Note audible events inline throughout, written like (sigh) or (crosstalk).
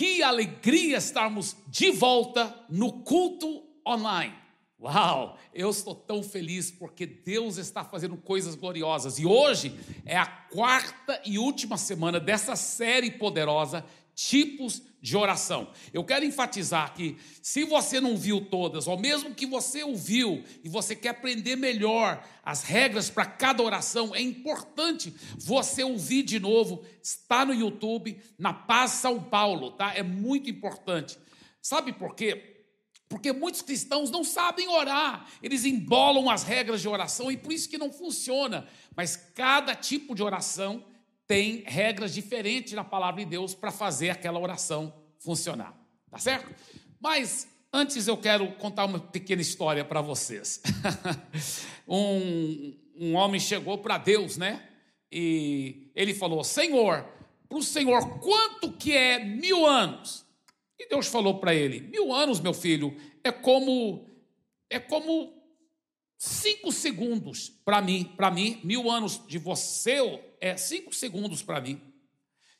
Que alegria estarmos de volta no culto online. Uau, eu estou tão feliz porque Deus está fazendo coisas gloriosas. E hoje é a quarta e última semana dessa série poderosa tipos de oração. Eu quero enfatizar que, se você não viu todas, ou mesmo que você ouviu e você quer aprender melhor as regras para cada oração, é importante você ouvir de novo. Está no YouTube, na Paz São Paulo, tá? É muito importante. Sabe por quê? Porque muitos cristãos não sabem orar, eles embolam as regras de oração e por isso que não funciona. Mas cada tipo de oração tem regras diferentes na palavra de Deus para fazer aquela oração funcionar. Tá certo? Mas antes eu quero contar uma pequena história para vocês. (laughs) um, um homem chegou para Deus, né? E ele falou: Senhor, para o Senhor, quanto que é mil anos? E Deus falou para ele: Mil anos, meu filho, é como é como cinco segundos para mim. Para mim, mil anos de você é cinco segundos para mim.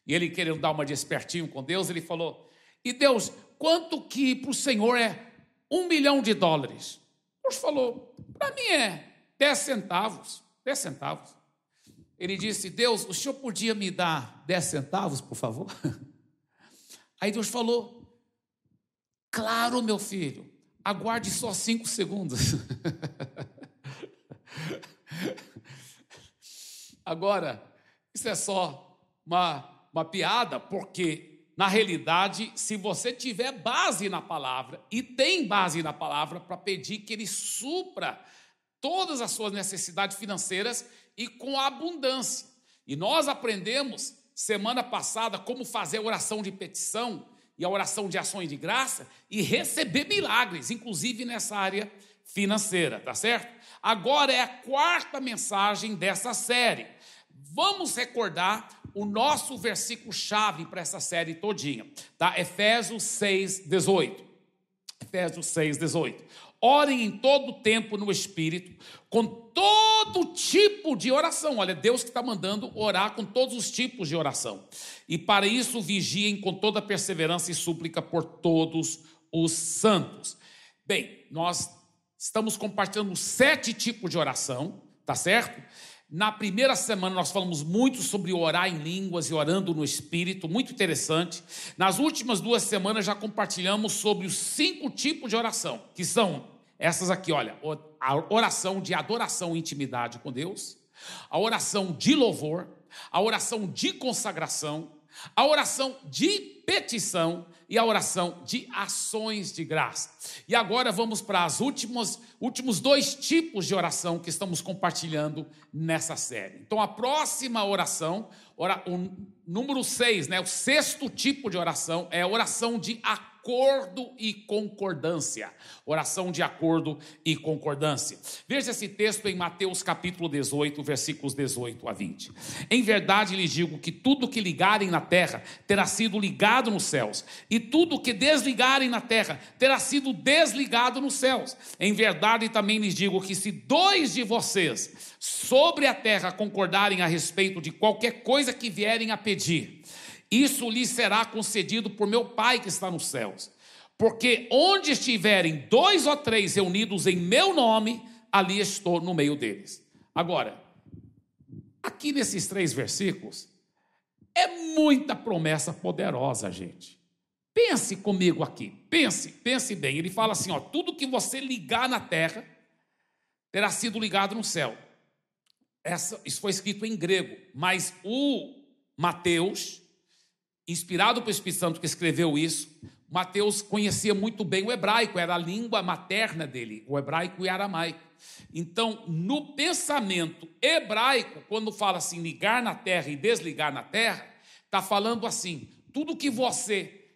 E ele querendo dar uma de espertinho com Deus, ele falou: E Deus, quanto que para o Senhor é um milhão de dólares? Deus falou: Para mim é dez centavos. Dez centavos. Ele disse: Deus, o senhor podia me dar dez centavos, por favor? (laughs) Aí Deus falou: Claro, meu filho, aguarde só cinco segundos. Agora, isso é só uma, uma piada, porque, na realidade, se você tiver base na palavra, e tem base na palavra, para pedir que Ele supra todas as suas necessidades financeiras e com abundância. E nós aprendemos semana passada como fazer oração de petição e a oração de ações de graça e receber milagres, inclusive nessa área financeira, tá certo? Agora é a quarta mensagem dessa série. Vamos recordar o nosso versículo chave para essa série todinha, tá? Efésios 6, 18. Efésios 6, 18. Orem em todo tempo no Espírito, com todo tipo de oração. Olha, Deus que está mandando orar com todos os tipos de oração. E para isso vigiem com toda perseverança e súplica por todos os santos. Bem, nós estamos compartilhando sete tipos de oração, tá certo? Na primeira semana nós falamos muito sobre orar em línguas e orando no Espírito, muito interessante. Nas últimas duas semanas já compartilhamos sobre os cinco tipos de oração, que são essas aqui, olha, a oração de adoração e intimidade com Deus, a oração de louvor, a oração de consagração, a oração de petição e a oração de ações de graça. E agora vamos para os últimos, últimos dois tipos de oração que estamos compartilhando nessa série. Então, a próxima oração, o número seis, né, o sexto tipo de oração, é a oração de acordo acordo e concordância. Oração de acordo e concordância. Veja esse texto em Mateus capítulo 18, versículos 18 a 20. Em verdade lhes digo que tudo que ligarem na terra terá sido ligado nos céus, e tudo que desligarem na terra terá sido desligado nos céus. Em verdade também lhes digo que se dois de vocês sobre a terra concordarem a respeito de qualquer coisa que vierem a pedir, isso lhe será concedido por meu Pai que está nos céus. Porque onde estiverem dois ou três reunidos em meu nome, ali estou no meio deles. Agora, aqui nesses três versículos, é muita promessa poderosa, gente. Pense comigo aqui, pense, pense bem. Ele fala assim: ó, tudo que você ligar na terra terá sido ligado no céu. Essa, isso foi escrito em grego, mas o Mateus inspirado pelo Espírito Santo que escreveu isso, Mateus conhecia muito bem o hebraico, era a língua materna dele, o hebraico e aramaico. Então, no pensamento hebraico, quando fala assim, ligar na terra e desligar na terra, está falando assim: tudo que você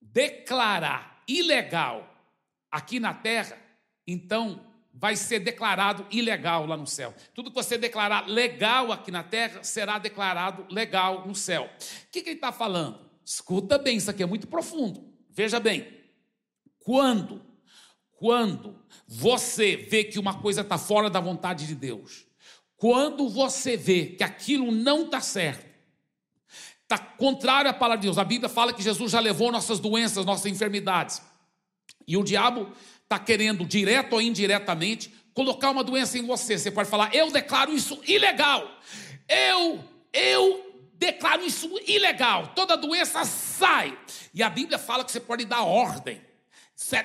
declarar ilegal aqui na terra, então vai ser declarado ilegal lá no céu. Tudo que você declarar legal aqui na terra será declarado legal no céu. O que, que ele está falando? Escuta bem, isso aqui é muito profundo. Veja bem, quando, quando você vê que uma coisa está fora da vontade de Deus, quando você vê que aquilo não está certo, está contrário à palavra de Deus. A Bíblia fala que Jesus já levou nossas doenças, nossas enfermidades. E o diabo está querendo, direto ou indiretamente, colocar uma doença em você. Você pode falar, eu declaro isso ilegal. Eu, eu declaro isso ilegal. Toda doença sai. E a Bíblia fala que você pode dar ordem.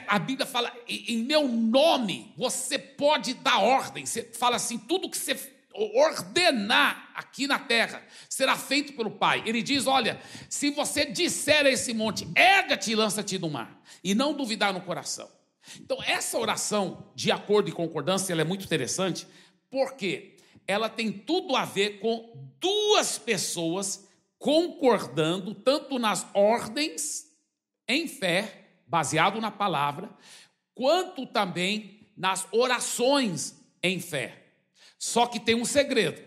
A Bíblia fala, em meu nome, você pode dar ordem. Você fala assim, tudo que você ordenar aqui na terra será feito pelo Pai. Ele diz: Olha, se você disser a esse monte, erga-te e lança-te do mar, e não duvidar no coração. Então, essa oração de acordo e concordância ela é muito interessante, porque ela tem tudo a ver com duas pessoas concordando, tanto nas ordens em fé, baseado na palavra, quanto também nas orações em fé. Só que tem um segredo.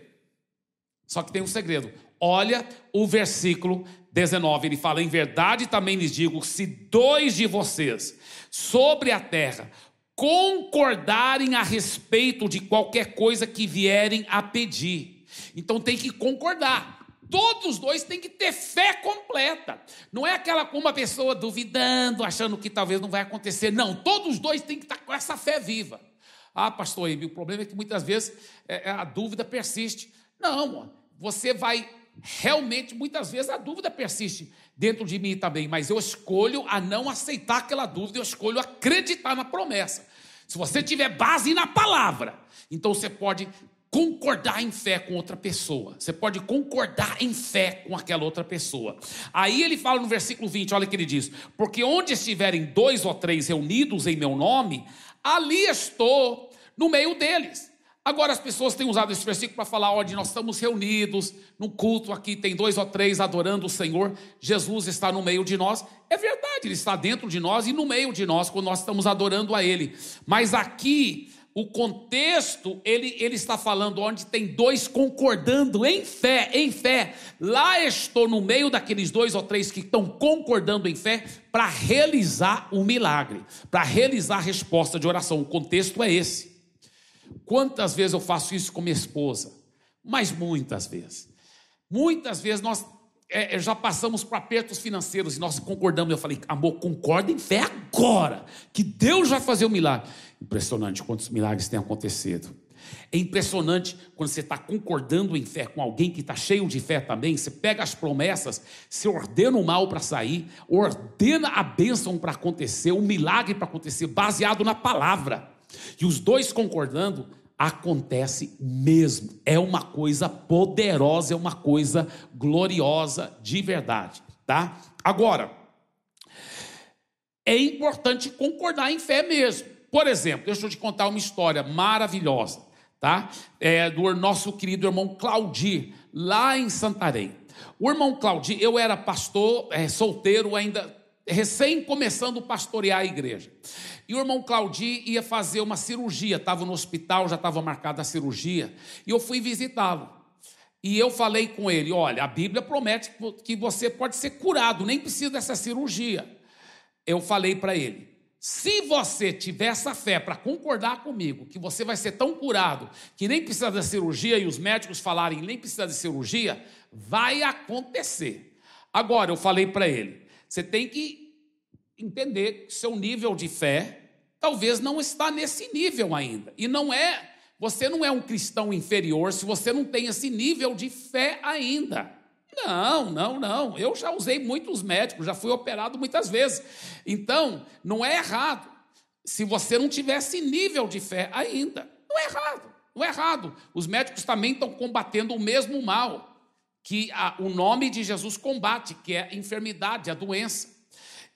Só que tem um segredo. Olha o versículo 19, ele fala: Em verdade também lhes digo, se dois de vocês sobre a terra concordarem a respeito de qualquer coisa que vierem a pedir. Então tem que concordar. Todos os dois têm que ter fé completa. Não é aquela uma pessoa duvidando, achando que talvez não vai acontecer. Não, todos os dois têm que estar com essa fé viva. Ah, pastor o problema é que muitas vezes é, é, a dúvida persiste. Não, você vai realmente, muitas vezes a dúvida persiste dentro de mim também, mas eu escolho a não aceitar aquela dúvida, eu escolho acreditar na promessa. Se você tiver base na palavra, então você pode concordar em fé com outra pessoa. Você pode concordar em fé com aquela outra pessoa. Aí ele fala no versículo 20, olha que ele diz: Porque onde estiverem dois ou três reunidos em meu nome, ali estou no meio deles. Agora as pessoas têm usado esse versículo para falar, onde nós estamos reunidos num culto aqui, tem dois ou três adorando o Senhor, Jesus está no meio de nós. É verdade, Ele está dentro de nós e no meio de nós, quando nós estamos adorando a Ele. Mas aqui, o contexto, ele, ele está falando onde tem dois concordando em fé, em fé. Lá estou no meio daqueles dois ou três que estão concordando em fé para realizar o um milagre, para realizar a resposta de oração. O contexto é esse. Quantas vezes eu faço isso com minha esposa? Mas muitas vezes. Muitas vezes nós é, é já passamos por apertos financeiros e nós concordamos. Eu falei, amor, concorda em fé agora, que Deus vai fazer o um milagre. Impressionante quantos milagres têm acontecido. É impressionante quando você está concordando em fé com alguém que está cheio de fé também. Você pega as promessas, você ordena o mal para sair, ordena a bênção para acontecer, um milagre para acontecer, baseado na palavra. E os dois concordando, acontece mesmo. É uma coisa poderosa, é uma coisa gloriosa de verdade, tá? Agora, é importante concordar em fé mesmo. Por exemplo, deixa eu te contar uma história maravilhosa, tá? É do nosso querido irmão Claudir, lá em Santarém. O irmão Claudir, eu era pastor, é, solteiro ainda, recém começando a pastorear a igreja. E o irmão Claudio ia fazer uma cirurgia, estava no hospital, já estava marcada a cirurgia, e eu fui visitá-lo. E eu falei com ele: olha, a Bíblia promete que você pode ser curado, nem precisa dessa cirurgia. Eu falei para ele: se você tiver essa fé para concordar comigo, que você vai ser tão curado que nem precisa da cirurgia, e os médicos falarem nem precisa de cirurgia, vai acontecer. Agora, eu falei para ele: você tem que entender que seu nível de fé talvez não está nesse nível ainda. E não é, você não é um cristão inferior se você não tem esse nível de fé ainda. Não, não, não. Eu já usei muitos médicos, já fui operado muitas vezes. Então, não é errado se você não tiver esse nível de fé ainda. Não é errado, não é errado. Os médicos também estão combatendo o mesmo mal que a, o nome de Jesus combate, que é a enfermidade, a doença.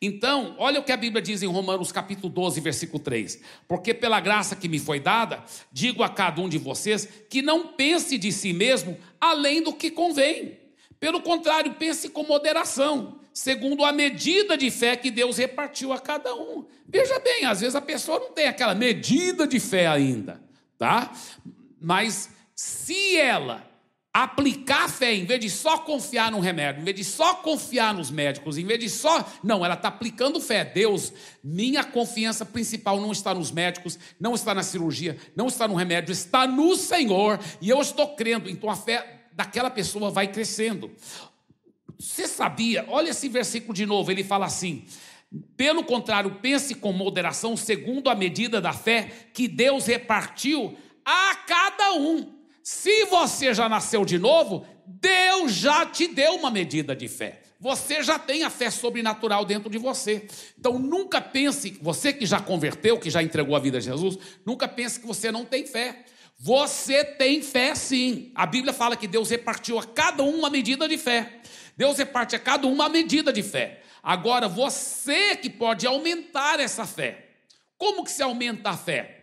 Então, olha o que a Bíblia diz em Romanos capítulo 12, versículo 3. Porque pela graça que me foi dada, digo a cada um de vocês que não pense de si mesmo além do que convém. Pelo contrário, pense com moderação, segundo a medida de fé que Deus repartiu a cada um. Veja bem, às vezes a pessoa não tem aquela medida de fé ainda, tá? Mas se ela aplicar fé, em vez de só confiar no remédio, em vez de só confiar nos médicos, em vez de só. Não, ela está aplicando fé. Deus, minha confiança principal não está nos médicos, não está na cirurgia, não está no remédio, está no Senhor. E eu estou crendo, então a fé daquela pessoa vai crescendo. Você sabia? Olha esse versículo de novo, ele fala assim: pelo contrário, pense com moderação, segundo a medida da fé que Deus repartiu a cada um. Se você já nasceu de novo, Deus já te deu uma medida de fé. Você já tem a fé sobrenatural dentro de você. Então nunca pense, você que já converteu, que já entregou a vida a Jesus, nunca pense que você não tem fé. Você tem fé sim. A Bíblia fala que Deus repartiu a cada um uma medida de fé. Deus reparte a cada um uma medida de fé. Agora você que pode aumentar essa fé. Como que se aumenta a fé?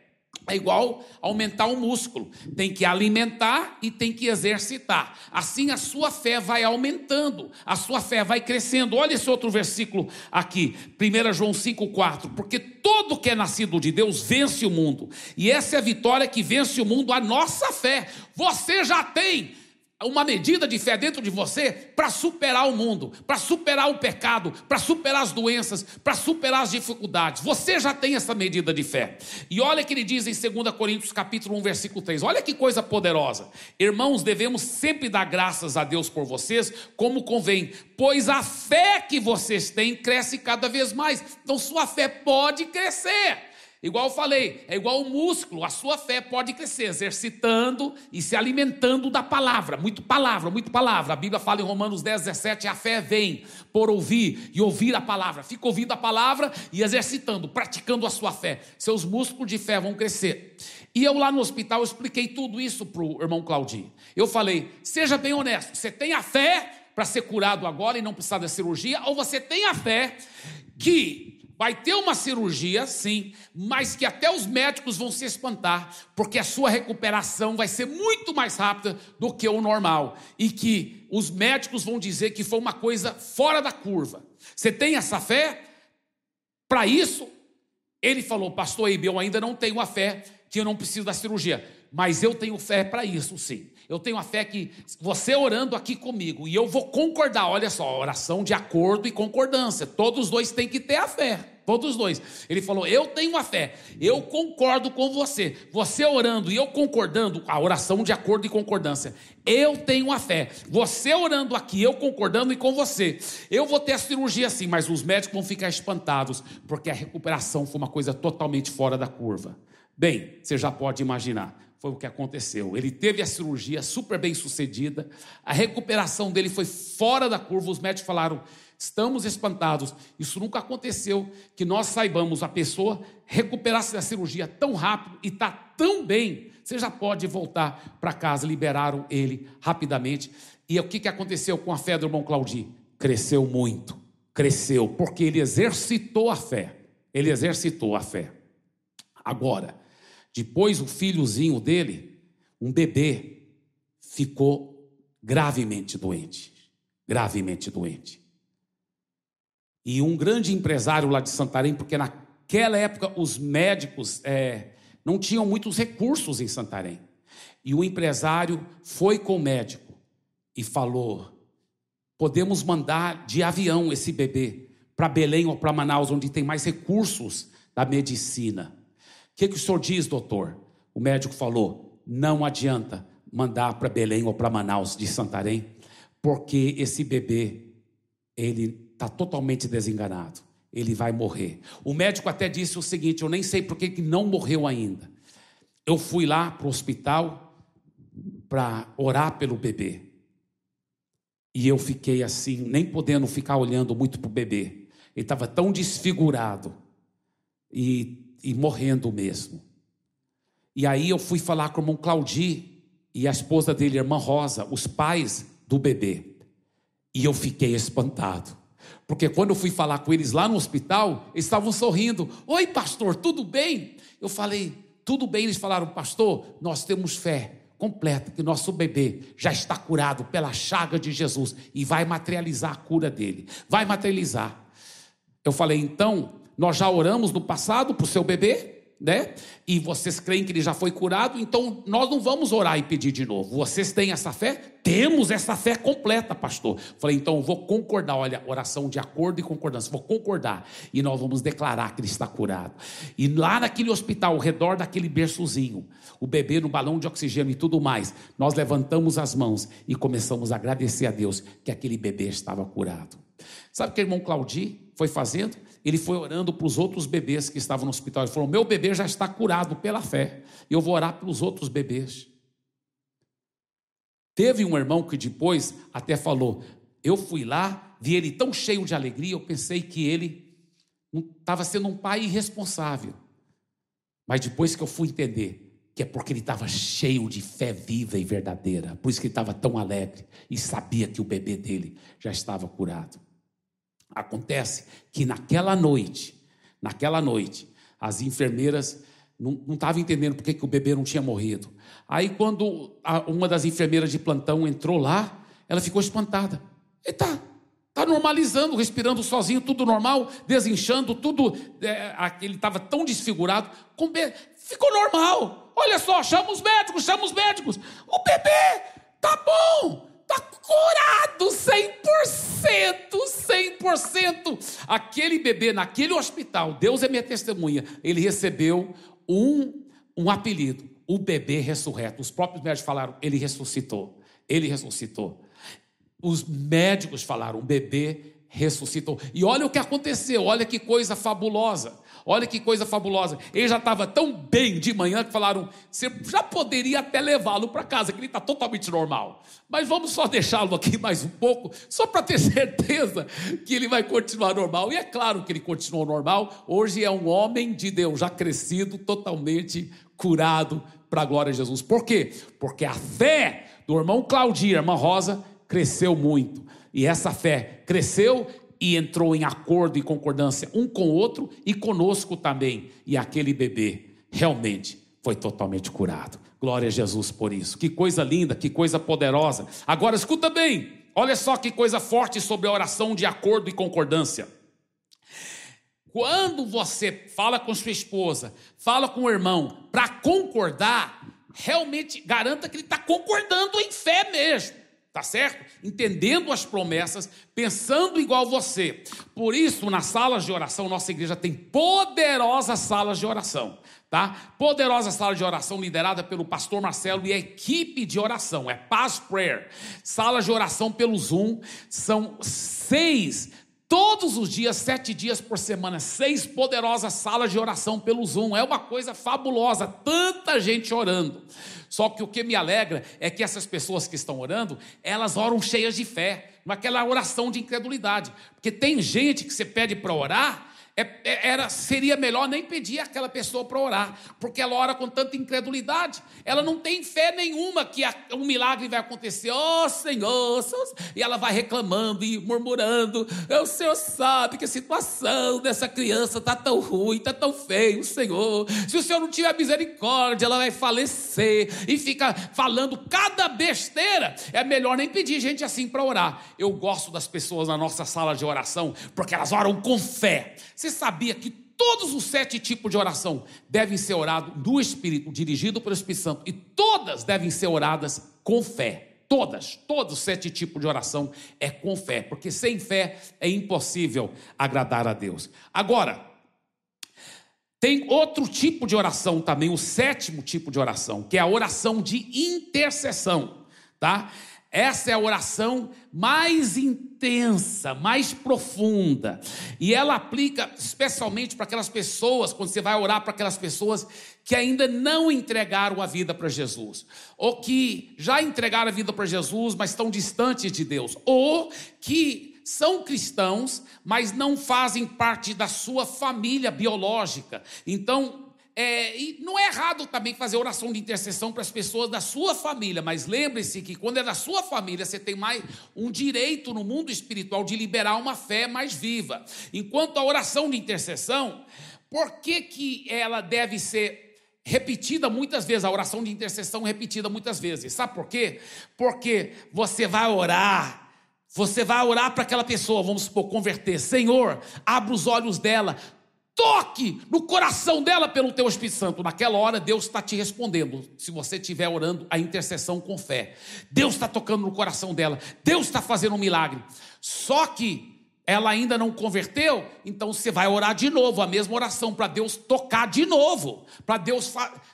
É igual aumentar um músculo. Tem que alimentar e tem que exercitar. Assim a sua fé vai aumentando, a sua fé vai crescendo. Olha esse outro versículo aqui, 1 João 5,4. Porque todo que é nascido de Deus vence o mundo. E essa é a vitória que vence o mundo, a nossa fé. Você já tem uma medida de fé dentro de você para superar o mundo, para superar o pecado, para superar as doenças, para superar as dificuldades. Você já tem essa medida de fé. E olha que ele diz em 2 Coríntios capítulo 1, versículo 3. Olha que coisa poderosa. Irmãos, devemos sempre dar graças a Deus por vocês, como convém, pois a fé que vocês têm cresce cada vez mais. Então sua fé pode crescer. Igual eu falei, é igual o músculo, a sua fé pode crescer exercitando e se alimentando da palavra, muito palavra, muito palavra. A Bíblia fala em Romanos 10, 17: a fé vem por ouvir e ouvir a palavra. Fica ouvindo a palavra e exercitando, praticando a sua fé. Seus músculos de fé vão crescer. E eu lá no hospital eu expliquei tudo isso para o irmão Claudinho. Eu falei: seja bem honesto, você tem a fé para ser curado agora e não precisar da cirurgia, ou você tem a fé que Vai ter uma cirurgia, sim, mas que até os médicos vão se espantar, porque a sua recuperação vai ser muito mais rápida do que o normal. E que os médicos vão dizer que foi uma coisa fora da curva. Você tem essa fé? Para isso, ele falou, pastor Eibe, eu ainda não tenho a fé que eu não preciso da cirurgia, mas eu tenho fé para isso, sim. Eu tenho a fé que você orando aqui comigo e eu vou concordar. Olha só, oração de acordo e concordância. Todos dois têm que ter a fé. Todos dois. Ele falou: Eu tenho a fé, eu concordo com você. Você orando e eu concordando, a oração de acordo e concordância. Eu tenho a fé. Você orando aqui, eu concordando e com você. Eu vou ter a cirurgia sim, mas os médicos vão ficar espantados, porque a recuperação foi uma coisa totalmente fora da curva. Bem, você já pode imaginar. Foi o que aconteceu. Ele teve a cirurgia super bem sucedida, a recuperação dele foi fora da curva. Os médicos falaram: Estamos espantados. Isso nunca aconteceu que nós saibamos a pessoa recuperar-se da cirurgia tão rápido e está tão bem. Você já pode voltar para casa. Liberaram ele rapidamente. E o que, que aconteceu com a fé do irmão Claudio? Cresceu muito. Cresceu, porque ele exercitou a fé. Ele exercitou a fé. Agora, depois o filhozinho dele, um bebê, ficou gravemente doente. Gravemente doente. E um grande empresário lá de Santarém, porque naquela época os médicos é, não tinham muitos recursos em Santarém. E o empresário foi com o médico e falou: podemos mandar de avião esse bebê para Belém ou para Manaus, onde tem mais recursos da medicina. O que, que o senhor diz, doutor? O médico falou: não adianta mandar para Belém ou para Manaus de Santarém, porque esse bebê, ele está totalmente desenganado. Ele vai morrer. O médico até disse o seguinte: eu nem sei por que não morreu ainda. Eu fui lá para o hospital para orar pelo bebê. E eu fiquei assim, nem podendo ficar olhando muito para o bebê. Ele estava tão desfigurado e, e morrendo mesmo. E aí eu fui falar com o irmão Claudi e a esposa dele, a irmã Rosa, os pais do bebê. E eu fiquei espantado. Porque quando eu fui falar com eles lá no hospital, eles estavam sorrindo. Oi, pastor, tudo bem? Eu falei, tudo bem. Eles falaram, pastor, nós temos fé completa que nosso bebê já está curado pela chaga de Jesus e vai materializar a cura dele. Vai materializar. Eu falei, então, nós já oramos no passado para o seu bebê? né? E vocês creem que ele já foi curado, então nós não vamos orar e pedir de novo. Vocês têm essa fé? Temos essa fé completa, pastor. Falei, então vou concordar. Olha, oração de acordo e concordância. Vou concordar. E nós vamos declarar que ele está curado. E lá naquele hospital, ao redor daquele berçozinho, o bebê no balão de oxigênio e tudo mais, nós levantamos as mãos e começamos a agradecer a Deus que aquele bebê estava curado. Sabe o que o irmão Claudi foi fazendo? Ele foi orando para os outros bebês que estavam no hospital. Ele falou: Meu bebê já está curado pela fé, eu vou orar pelos outros bebês. Teve um irmão que depois até falou: Eu fui lá, vi ele tão cheio de alegria, eu pensei que ele estava sendo um pai irresponsável. Mas depois que eu fui entender que é porque ele estava cheio de fé viva e verdadeira, por isso que ele estava tão alegre e sabia que o bebê dele já estava curado. Acontece que naquela noite, naquela noite, as enfermeiras não estavam entendendo por que, que o bebê não tinha morrido. Aí, quando a, uma das enfermeiras de plantão entrou lá, ela ficou espantada. Eita, está normalizando, respirando sozinho, tudo normal, desinchando, tudo. É, ele estava tão desfigurado, com be... ficou normal. Olha só, chama os médicos, chama os médicos. O bebê tá bom, Está curado 100%, 100%. Aquele bebê naquele hospital, Deus é minha testemunha, ele recebeu um, um apelido, o bebê ressurreto. Os próprios médicos falaram, ele ressuscitou, ele ressuscitou. Os médicos falaram, o bebê ressuscitou. E olha o que aconteceu, olha que coisa fabulosa. Olha que coisa fabulosa. Ele já estava tão bem de manhã que falaram: você já poderia até levá-lo para casa, que ele está totalmente normal. Mas vamos só deixá-lo aqui mais um pouco, só para ter (laughs) certeza que ele vai continuar normal. E é claro que ele continuou normal. Hoje é um homem de Deus, já crescido, totalmente curado para a glória de Jesus. Por quê? Porque a fé do irmão Claudio, irmã Rosa, cresceu muito. E essa fé cresceu e entrou em acordo e concordância um com o outro e conosco também. E aquele bebê realmente foi totalmente curado. Glória a Jesus por isso. Que coisa linda, que coisa poderosa. Agora escuta bem, olha só que coisa forte sobre a oração de acordo e concordância. Quando você fala com sua esposa, fala com o irmão, para concordar, realmente garanta que ele está concordando em fé mesmo. Tá certo? Entendendo as promessas, pensando igual você. Por isso, nas salas de oração, nossa igreja tem poderosas salas de oração, tá? Poderosa sala de oração liderada pelo pastor Marcelo e a equipe de oração, é Paz Prayer. Salas de oração pelo Zoom, são seis todos os dias, sete dias por semana, seis poderosas salas de oração pelo Zoom. É uma coisa fabulosa, tanta gente orando. Só que o que me alegra é que essas pessoas que estão orando, elas oram cheias de fé, naquela oração de incredulidade. Porque tem gente que você pede para orar era, seria melhor nem pedir aquela pessoa para orar, porque ela ora com tanta incredulidade, ela não tem fé nenhuma que a, um milagre vai acontecer, ó oh, Senhor, e ela vai reclamando e murmurando, o Senhor sabe que a situação dessa criança está tão ruim, está tão feio, Senhor, se o Senhor não tiver misericórdia, ela vai falecer, e fica falando cada besteira, é melhor nem pedir gente assim para orar. Eu gosto das pessoas na nossa sala de oração, porque elas oram com fé, você sabia que todos os sete tipos de oração devem ser orados no Espírito, dirigido pelo Espírito Santo, e todas devem ser oradas com fé. Todas, todos os sete tipos de oração é com fé, porque sem fé é impossível agradar a Deus. Agora, tem outro tipo de oração também, o sétimo tipo de oração, que é a oração de intercessão, tá? Essa é a oração mais intensa, mais profunda. E ela aplica especialmente para aquelas pessoas, quando você vai orar para aquelas pessoas que ainda não entregaram a vida para Jesus, ou que já entregaram a vida para Jesus, mas estão distantes de Deus, ou que são cristãos, mas não fazem parte da sua família biológica. Então, é, e não é errado também fazer oração de intercessão para as pessoas da sua família, mas lembre-se que quando é da sua família, você tem mais um direito no mundo espiritual de liberar uma fé mais viva. Enquanto a oração de intercessão, por que, que ela deve ser repetida muitas vezes, a oração de intercessão repetida muitas vezes? Sabe por quê? Porque você vai orar. Você vai orar para aquela pessoa, vamos supor, converter. Senhor, abra os olhos dela, toque no coração dela pelo teu Espírito Santo. Naquela hora, Deus está te respondendo. Se você estiver orando a intercessão com fé, Deus está tocando no coração dela, Deus está fazendo um milagre. Só que ela ainda não converteu, então você vai orar de novo, a mesma oração, para Deus tocar de novo, para Deus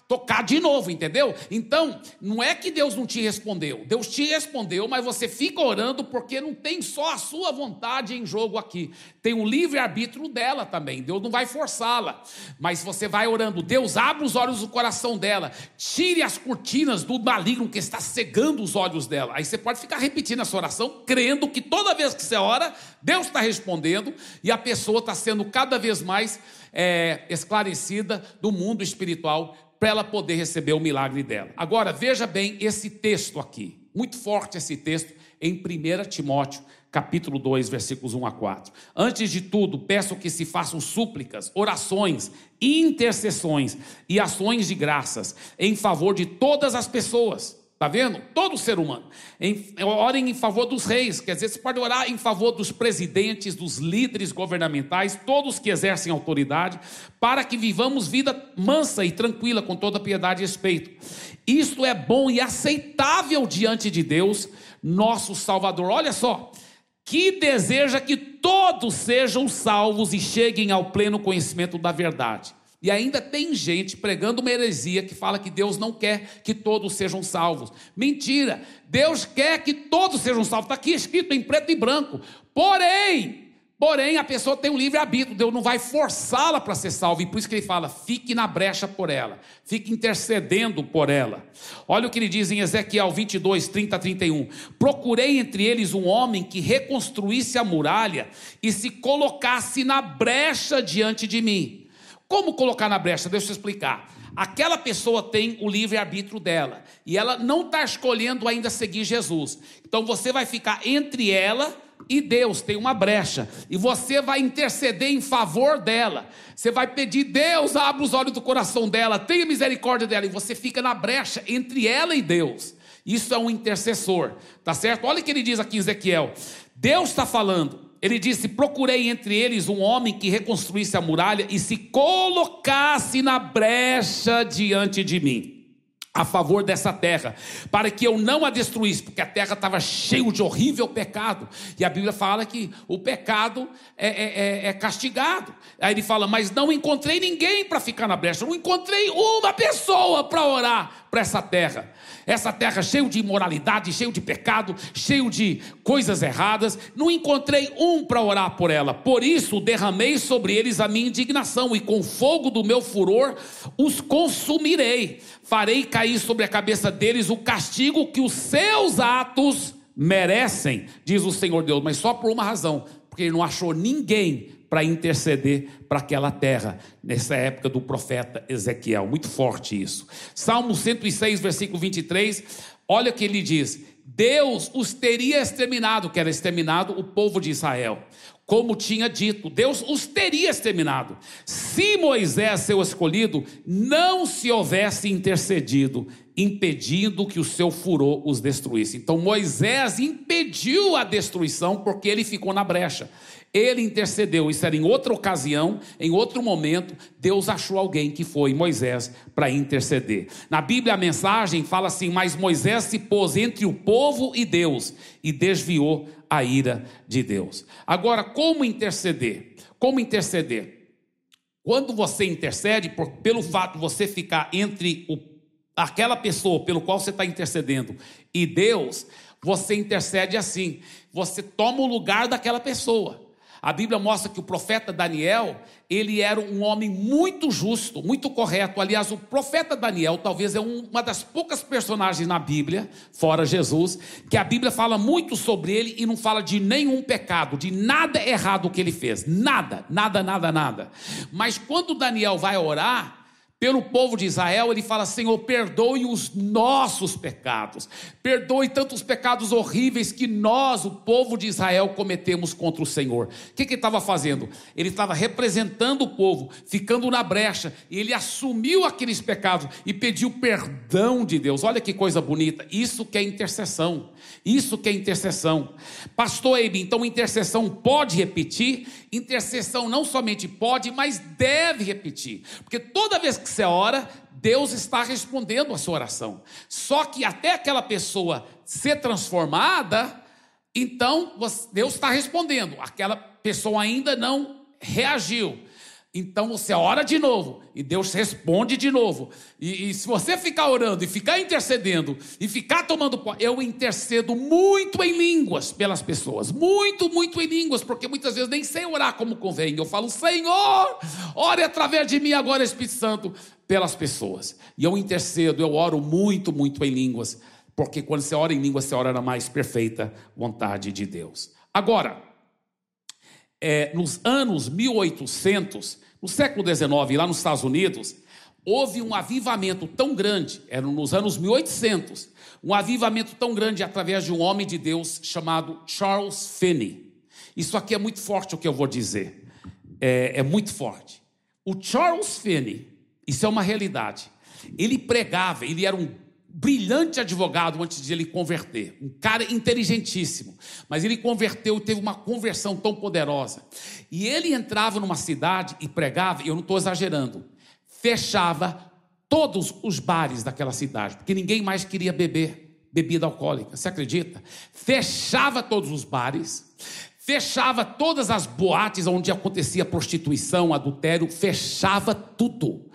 tocar de novo, entendeu? Então, não é que Deus não te respondeu, Deus te respondeu, mas você fica orando porque não tem só a sua vontade em jogo aqui, tem o livre-arbítrio dela também, Deus não vai forçá-la, mas você vai orando, Deus abre os olhos do coração dela, tire as cortinas do maligno que está cegando os olhos dela, aí você pode ficar repetindo essa oração, crendo que toda vez que você ora, Deus está respondendo e a pessoa está sendo cada vez mais é, esclarecida do mundo espiritual para ela poder receber o milagre dela. Agora, veja bem esse texto aqui, muito forte esse texto em 1 Timóteo, capítulo 2, versículos 1 a 4. Antes de tudo, peço que se façam súplicas, orações, intercessões e ações de graças em favor de todas as pessoas Está vendo? Todo ser humano. Em, orem em favor dos reis, quer dizer, você pode orar em favor dos presidentes, dos líderes governamentais, todos que exercem autoridade, para que vivamos vida mansa e tranquila, com toda piedade e respeito. Isto é bom e aceitável diante de Deus, nosso Salvador. Olha só, que deseja que todos sejam salvos e cheguem ao pleno conhecimento da verdade. E ainda tem gente pregando uma heresia que fala que Deus não quer que todos sejam salvos. Mentira! Deus quer que todos sejam salvos. Está aqui escrito em preto e branco. Porém, porém, a pessoa tem um livre-arbítrio. Deus não vai forçá-la para ser salva. E por isso que ele fala: fique na brecha por ela. Fique intercedendo por ela. Olha o que ele diz em Ezequiel 22, 30 a 31. Procurei entre eles um homem que reconstruísse a muralha e se colocasse na brecha diante de mim como colocar na brecha? Deixa eu explicar. Aquela pessoa tem o livre-arbítrio dela e ela não está escolhendo ainda seguir Jesus. Então você vai ficar entre ela e Deus, tem uma brecha, e você vai interceder em favor dela. Você vai pedir, Deus, abra os olhos do coração dela, tenha misericórdia dela, e você fica na brecha entre ela e Deus. Isso é um intercessor, tá certo? Olha o que ele diz aqui em Ezequiel: Deus está falando, ele disse: Procurei entre eles um homem que reconstruísse a muralha e se colocasse na brecha diante de mim a favor dessa terra, para que eu não a destruísse, porque a terra estava cheia de horrível pecado, e a Bíblia fala que o pecado é, é, é, é castigado. Aí ele fala, mas não encontrei ninguém para ficar na brecha, não encontrei uma pessoa para orar para essa terra. Essa terra cheia de imoralidade, cheio de pecado, cheio de coisas erradas, não encontrei um para orar por ela. Por isso derramei sobre eles a minha indignação, e com fogo do meu furor os consumirei farei cair sobre a cabeça deles o castigo que os seus atos merecem, diz o Senhor Deus, mas só por uma razão, porque ele não achou ninguém para interceder para aquela terra, nessa época do profeta Ezequiel. Muito forte isso. Salmo 106, versículo 23, olha o que ele diz: Deus os teria exterminado, que era exterminado o povo de Israel como tinha dito, Deus os teria exterminado. Se Moisés, seu escolhido, não se houvesse intercedido, impedindo que o seu furor os destruísse. Então Moisés impediu a destruição porque ele ficou na brecha. Ele intercedeu, isso era em outra ocasião, em outro momento, Deus achou alguém que foi Moisés para interceder. Na Bíblia a mensagem fala assim: Mas Moisés se pôs entre o povo e Deus e desviou a ira de Deus. Agora, como interceder? Como interceder? Quando você intercede, por, pelo fato de você ficar entre o, aquela pessoa pelo qual você está intercedendo e Deus, você intercede assim: você toma o lugar daquela pessoa. A Bíblia mostra que o profeta Daniel, ele era um homem muito justo, muito correto. Aliás, o profeta Daniel talvez é uma das poucas personagens na Bíblia, fora Jesus, que a Bíblia fala muito sobre ele e não fala de nenhum pecado, de nada errado que ele fez. Nada, nada, nada, nada. Mas quando Daniel vai orar, pelo povo de Israel, ele fala: Senhor, perdoe os nossos pecados, perdoe tantos pecados horríveis que nós, o povo de Israel, cometemos contra o Senhor. O que, que ele estava fazendo? Ele estava representando o povo, ficando na brecha, e ele assumiu aqueles pecados e pediu perdão de Deus. Olha que coisa bonita, isso que é intercessão. Isso que é intercessão. Pastor Eibe, então intercessão pode repetir intercessão não somente pode, mas deve repetir. Porque toda vez que você ora, Deus está respondendo a sua oração. Só que até aquela pessoa ser transformada, então Deus está respondendo. Aquela pessoa ainda não reagiu. Então você ora de novo e Deus responde de novo. E, e, se você ficar orando e ficar intercedendo e ficar tomando eu intercedo muito em línguas pelas pessoas, muito, muito em línguas, porque muitas vezes nem sei orar como convém. Eu falo, Senhor, ore através de mim agora, Espírito Santo, pelas pessoas. E eu intercedo, eu oro muito, muito em línguas, porque quando você ora em línguas, você ora na mais perfeita vontade de Deus. Agora, é, nos anos 1800, no século XIX, lá nos Estados Unidos, houve um avivamento tão grande, era nos anos 1800, um avivamento tão grande através de um homem de Deus chamado Charles Finney. Isso aqui é muito forte o que eu vou dizer, é, é muito forte. O Charles Finney, isso é uma realidade, ele pregava, ele era um brilhante advogado antes de ele converter, um cara inteligentíssimo, mas ele converteu teve uma conversão tão poderosa. E ele entrava numa cidade e pregava, e eu não estou exagerando, fechava todos os bares daquela cidade, porque ninguém mais queria beber bebida alcoólica, você acredita? Fechava todos os bares, fechava todas as boates onde acontecia prostituição, adultério, fechava tudo.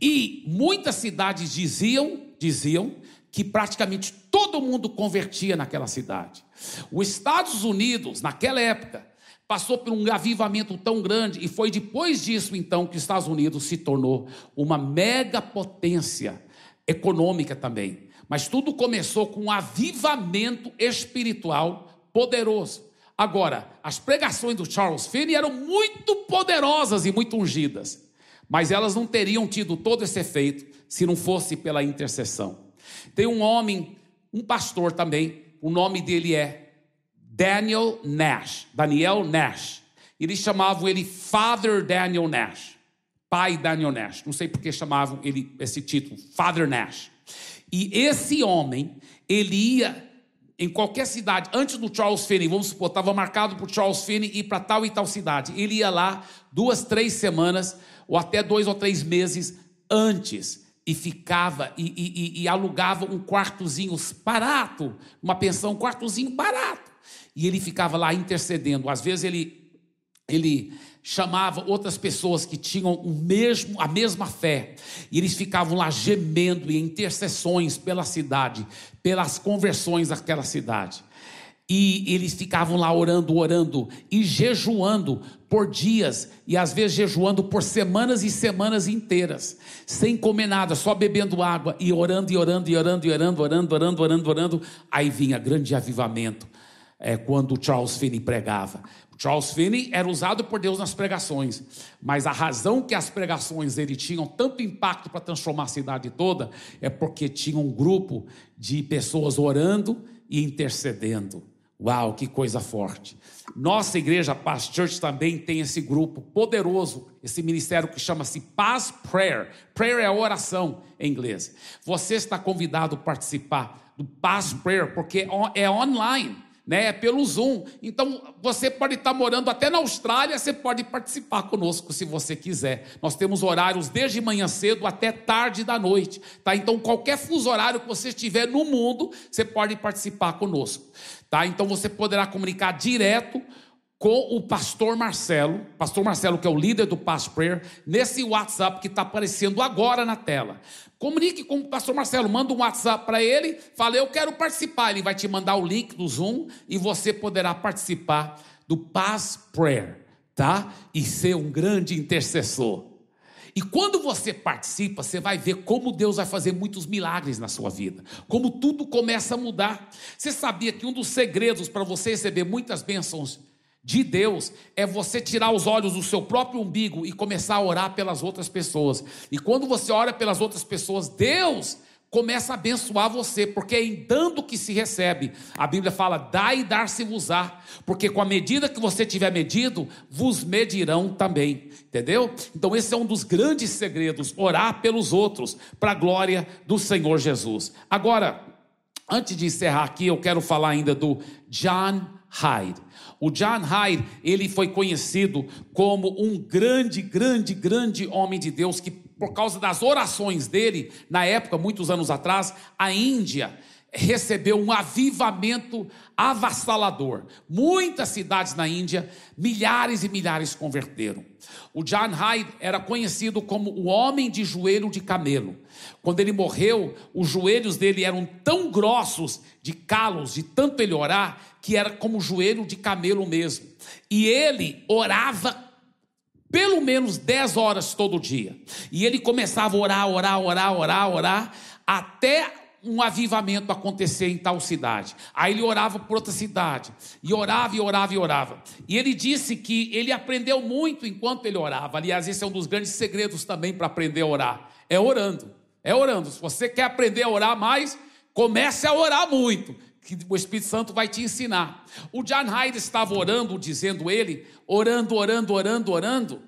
E muitas cidades diziam, diziam que praticamente todo mundo convertia naquela cidade. Os Estados Unidos, naquela época, passou por um avivamento tão grande, e foi depois disso, então, que os Estados Unidos se tornou uma mega potência econômica também. Mas tudo começou com um avivamento espiritual poderoso. Agora, as pregações do Charles Finney eram muito poderosas e muito ungidas, mas elas não teriam tido todo esse efeito se não fosse pela intercessão. Tem um homem, um pastor também, o nome dele é Daniel Nash, Daniel Nash. Eles chamavam ele Father Daniel Nash, pai Daniel Nash. Não sei por que chamavam ele esse título, Father Nash. E esse homem, ele ia em qualquer cidade, antes do Charles Finney, vamos supor, estava marcado para Charles Finney ir para tal e tal cidade. Ele ia lá duas, três semanas, ou até dois ou três meses antes e ficava e, e, e, alugava um quartozinho barato, uma pensão, um quartozinho barato. E ele ficava lá intercedendo. Às vezes ele, ele chamava outras pessoas que tinham o mesmo, a mesma fé, e eles ficavam lá gemendo em intercessões pela cidade, pelas conversões daquela cidade. E eles ficavam lá orando, orando e jejuando por dias e às vezes jejuando por semanas e semanas inteiras, sem comer nada, só bebendo água e orando e orando e orando e orando, orando, orando, orando, orando. Aí vinha grande avivamento é, quando Charles Finney pregava. Charles Finney era usado por Deus nas pregações, mas a razão que as pregações dele tinham tanto impacto para transformar a cidade toda é porque tinha um grupo de pessoas orando e intercedendo. Uau, que coisa forte. Nossa igreja Paz Church também tem esse grupo poderoso, esse ministério que chama-se Paz Prayer. Prayer é oração em inglês. Você está convidado a participar do Paz Prayer porque é online né? É pelo Zoom. Então, você pode estar morando até na Austrália, você pode participar conosco se você quiser. Nós temos horários desde manhã cedo até tarde da noite, tá? Então, qualquer fuso horário que você estiver no mundo, você pode participar conosco, tá? Então, você poderá comunicar direto com o pastor Marcelo, pastor Marcelo, que é o líder do Past Prayer, nesse WhatsApp que está aparecendo agora na tela. Comunique com o pastor Marcelo, manda um WhatsApp para ele, fala, eu quero participar. Ele vai te mandar o link do Zoom e você poderá participar do Past Prayer, tá? E ser um grande intercessor. E quando você participa, você vai ver como Deus vai fazer muitos milagres na sua vida, como tudo começa a mudar. Você sabia que um dos segredos para você receber muitas bênçãos de Deus é você tirar os olhos do seu próprio umbigo e começar a orar pelas outras pessoas. E quando você ora pelas outras pessoas, Deus começa a abençoar você, porque é em dando que se recebe. A Bíblia fala: dá e dar-se-vos-á, porque com a medida que você tiver medido, vos medirão também. Entendeu? Então, esse é um dos grandes segredos: orar pelos outros, para a glória do Senhor Jesus. Agora, antes de encerrar aqui, eu quero falar ainda do John Hyde. O John Hyde, ele foi conhecido como um grande, grande, grande homem de Deus que por causa das orações dele, na época, muitos anos atrás, a Índia recebeu um avivamento avassalador. Muitas cidades na Índia, milhares e milhares converteram. O John Hyde era conhecido como o homem de joelho de camelo. Quando ele morreu, os joelhos dele eram tão grossos de calos, de tanto ele orar, que era como joelho de camelo mesmo. E ele orava pelo menos 10 horas todo dia. E ele começava a orar, orar, orar, orar, orar, até um avivamento acontecer em tal cidade. Aí ele orava por outra cidade, e orava, e orava, e orava. E ele disse que ele aprendeu muito enquanto ele orava. Aliás, esse é um dos grandes segredos também para aprender a orar: é orando. É orando. Se você quer aprender a orar mais, comece a orar muito, que o Espírito Santo vai te ensinar. O John Hyde estava orando, dizendo ele, orando, orando, orando, orando.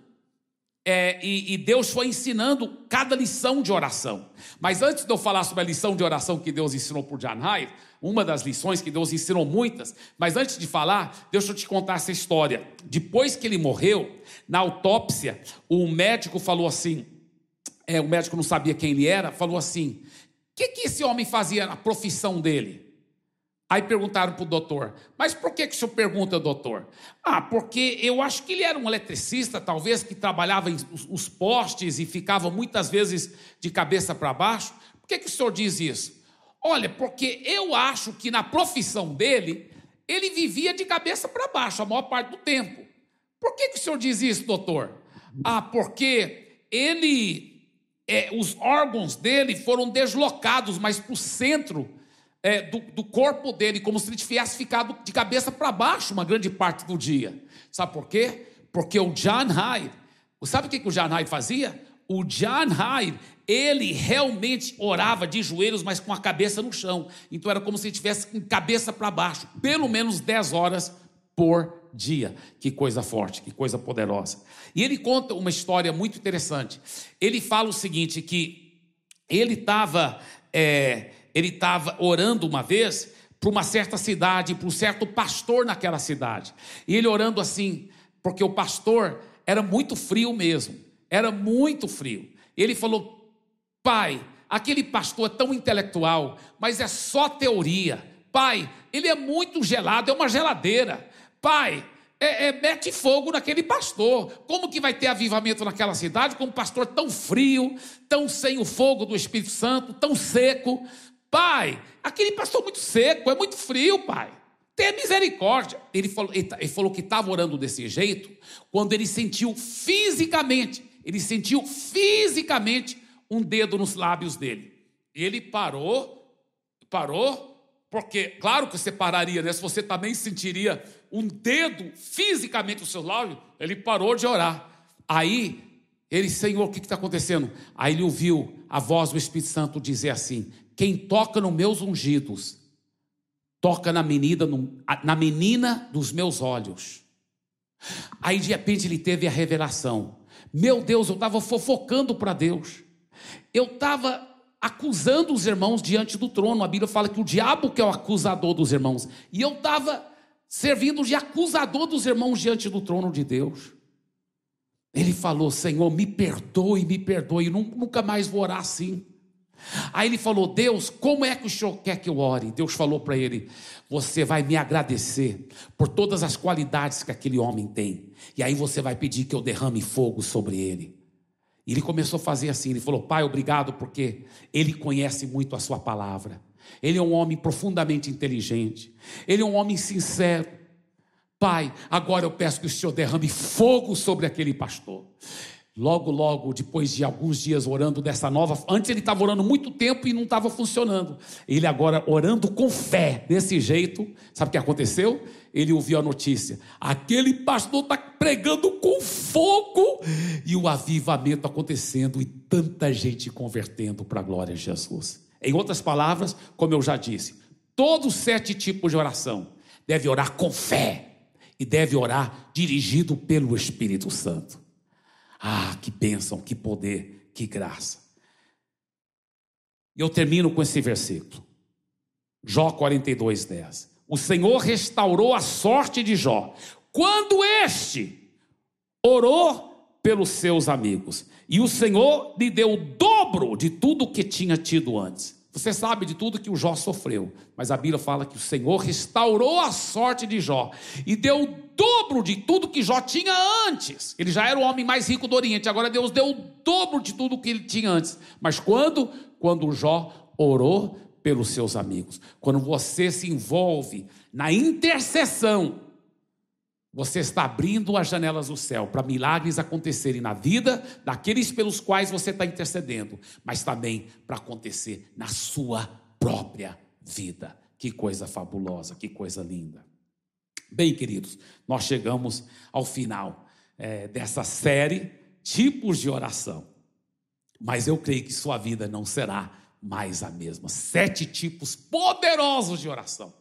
É, e, e, Deus foi ensinando cada lição de oração. Mas antes de eu falar sobre a lição de oração que Deus ensinou por John Hyde, uma das lições que Deus ensinou muitas, mas antes de falar, deixa eu te contar essa história. Depois que ele morreu, na autópsia, o médico falou assim: é, o médico não sabia quem ele era, falou assim: o que, que esse homem fazia na profissão dele? Aí perguntaram para o doutor, mas por que, que o senhor pergunta, doutor? Ah, porque eu acho que ele era um eletricista, talvez, que trabalhava em os postes e ficava muitas vezes de cabeça para baixo. Por que, que o senhor diz isso? Olha, porque eu acho que na profissão dele, ele vivia de cabeça para baixo a maior parte do tempo. Por que, que o senhor diz isso, doutor? Ah, porque ele, é, os órgãos dele foram deslocados mais para o centro é, do, do, corpo dele, como se ele tivesse ficado de cabeça para baixo uma grande parte do dia. Sabe por quê? Porque o John Hyde, sabe o que, que o John Hyde fazia? O John Hyde, ele realmente orava de joelhos, mas com a cabeça no chão. Então era como se ele tivesse com cabeça para baixo, pelo menos 10 horas por dia. Que coisa forte, que coisa poderosa. E ele conta uma história muito interessante. Ele fala o seguinte: que ele estava. É, ele estava orando uma vez para uma certa cidade, para um certo pastor naquela cidade. E ele orando assim, porque o pastor era muito frio mesmo, era muito frio. Ele falou: Pai, aquele pastor é tão intelectual, mas é só teoria. Pai, ele é muito gelado, é uma geladeira. Pai, é, é, mete fogo naquele pastor. Como que vai ter avivamento naquela cidade com um pastor tão frio, tão sem o fogo do Espírito Santo, tão seco? Pai, aquele pastor muito seco, é muito frio, pai. Tenha misericórdia. Ele falou, ele falou que estava orando desse jeito quando ele sentiu fisicamente, ele sentiu fisicamente um dedo nos lábios dele. Ele parou, parou, porque, claro que você pararia, né? Se você também sentiria um dedo fisicamente no seu lábio, ele parou de orar. Aí, ele, Senhor, o que está acontecendo? Aí ele ouviu a voz do Espírito Santo dizer assim: quem toca nos meus ungidos, toca na menina, na menina dos meus olhos. Aí de repente ele teve a revelação. Meu Deus, eu estava fofocando para Deus. Eu estava acusando os irmãos diante do trono. A Bíblia fala que o diabo que é o acusador dos irmãos. E eu estava servindo de acusador dos irmãos diante do trono de Deus. Ele falou: Senhor, me perdoe, me perdoe, nunca mais vou orar assim. Aí ele falou: Deus, como é que o senhor quer que eu ore? Deus falou para ele: Você vai me agradecer por todas as qualidades que aquele homem tem. E aí você vai pedir que eu derrame fogo sobre ele. E ele começou a fazer assim: Ele falou, Pai, obrigado, porque ele conhece muito a Sua palavra. Ele é um homem profundamente inteligente. Ele é um homem sincero. Pai, agora eu peço que o Senhor derrame fogo sobre aquele pastor. Logo, logo, depois de alguns dias orando dessa nova. Antes ele estava orando muito tempo e não estava funcionando. Ele agora orando com fé, desse jeito. Sabe o que aconteceu? Ele ouviu a notícia: aquele pastor está pregando com fogo e o avivamento acontecendo e tanta gente convertendo para a glória de Jesus. Em outras palavras, como eu já disse, todos os sete tipos de oração deve orar com fé e deve orar dirigido pelo Espírito Santo. Ah, que bênção, que poder, que graça. E eu termino com esse versículo. Jó 42, 10. o Senhor restaurou a sorte de Jó. Quando este orou pelos seus amigos, e o Senhor lhe deu o dobro de tudo que tinha tido antes. Você sabe de tudo que o Jó sofreu, mas a Bíblia fala que o Senhor restaurou a sorte de Jó e deu o dobro de tudo que Jó tinha antes. Ele já era o homem mais rico do Oriente, agora Deus deu o dobro de tudo que ele tinha antes. Mas quando? Quando Jó orou pelos seus amigos. Quando você se envolve na intercessão, você está abrindo as janelas do céu para milagres acontecerem na vida daqueles pelos quais você está intercedendo, mas também para acontecer na sua própria vida. Que coisa fabulosa, que coisa linda. Bem, queridos, nós chegamos ao final é, dessa série Tipos de Oração. Mas eu creio que sua vida não será mais a mesma. Sete tipos poderosos de oração.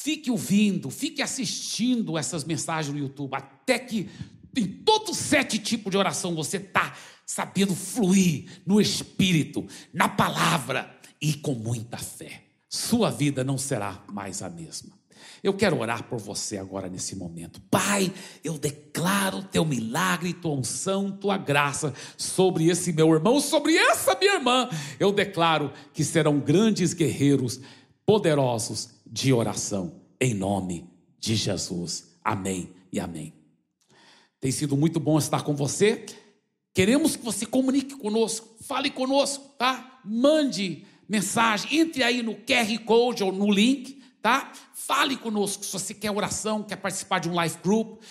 Fique ouvindo, fique assistindo essas mensagens no YouTube, até que em todos os sete tipos de oração você está sabendo fluir no Espírito, na palavra e com muita fé. Sua vida não será mais a mesma. Eu quero orar por você agora nesse momento. Pai, eu declaro teu milagre, tua unção, tua graça sobre esse meu irmão, sobre essa minha irmã. Eu declaro que serão grandes guerreiros, poderosos de oração, em nome de Jesus. Amém e amém. Tem sido muito bom estar com você. Queremos que você comunique conosco, fale conosco, tá? Mande mensagem, entre aí no QR Code ou no link tá? Fale conosco se você quer oração, quer participar de um live group.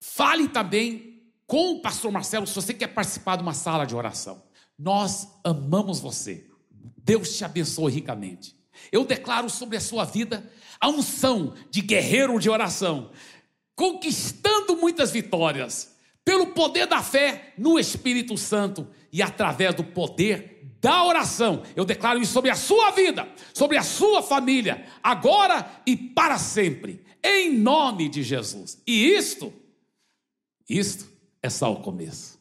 Fale também com o pastor Marcelo se você quer participar de uma sala de oração. Nós amamos você. Deus te abençoe ricamente. Eu declaro sobre a sua vida a unção de guerreiro de oração, conquistando muitas vitórias, pelo poder da fé no Espírito Santo e através do poder da oração. Eu declaro isso sobre a sua vida, sobre a sua família, agora e para sempre, em nome de Jesus. E isto, isto é só o começo.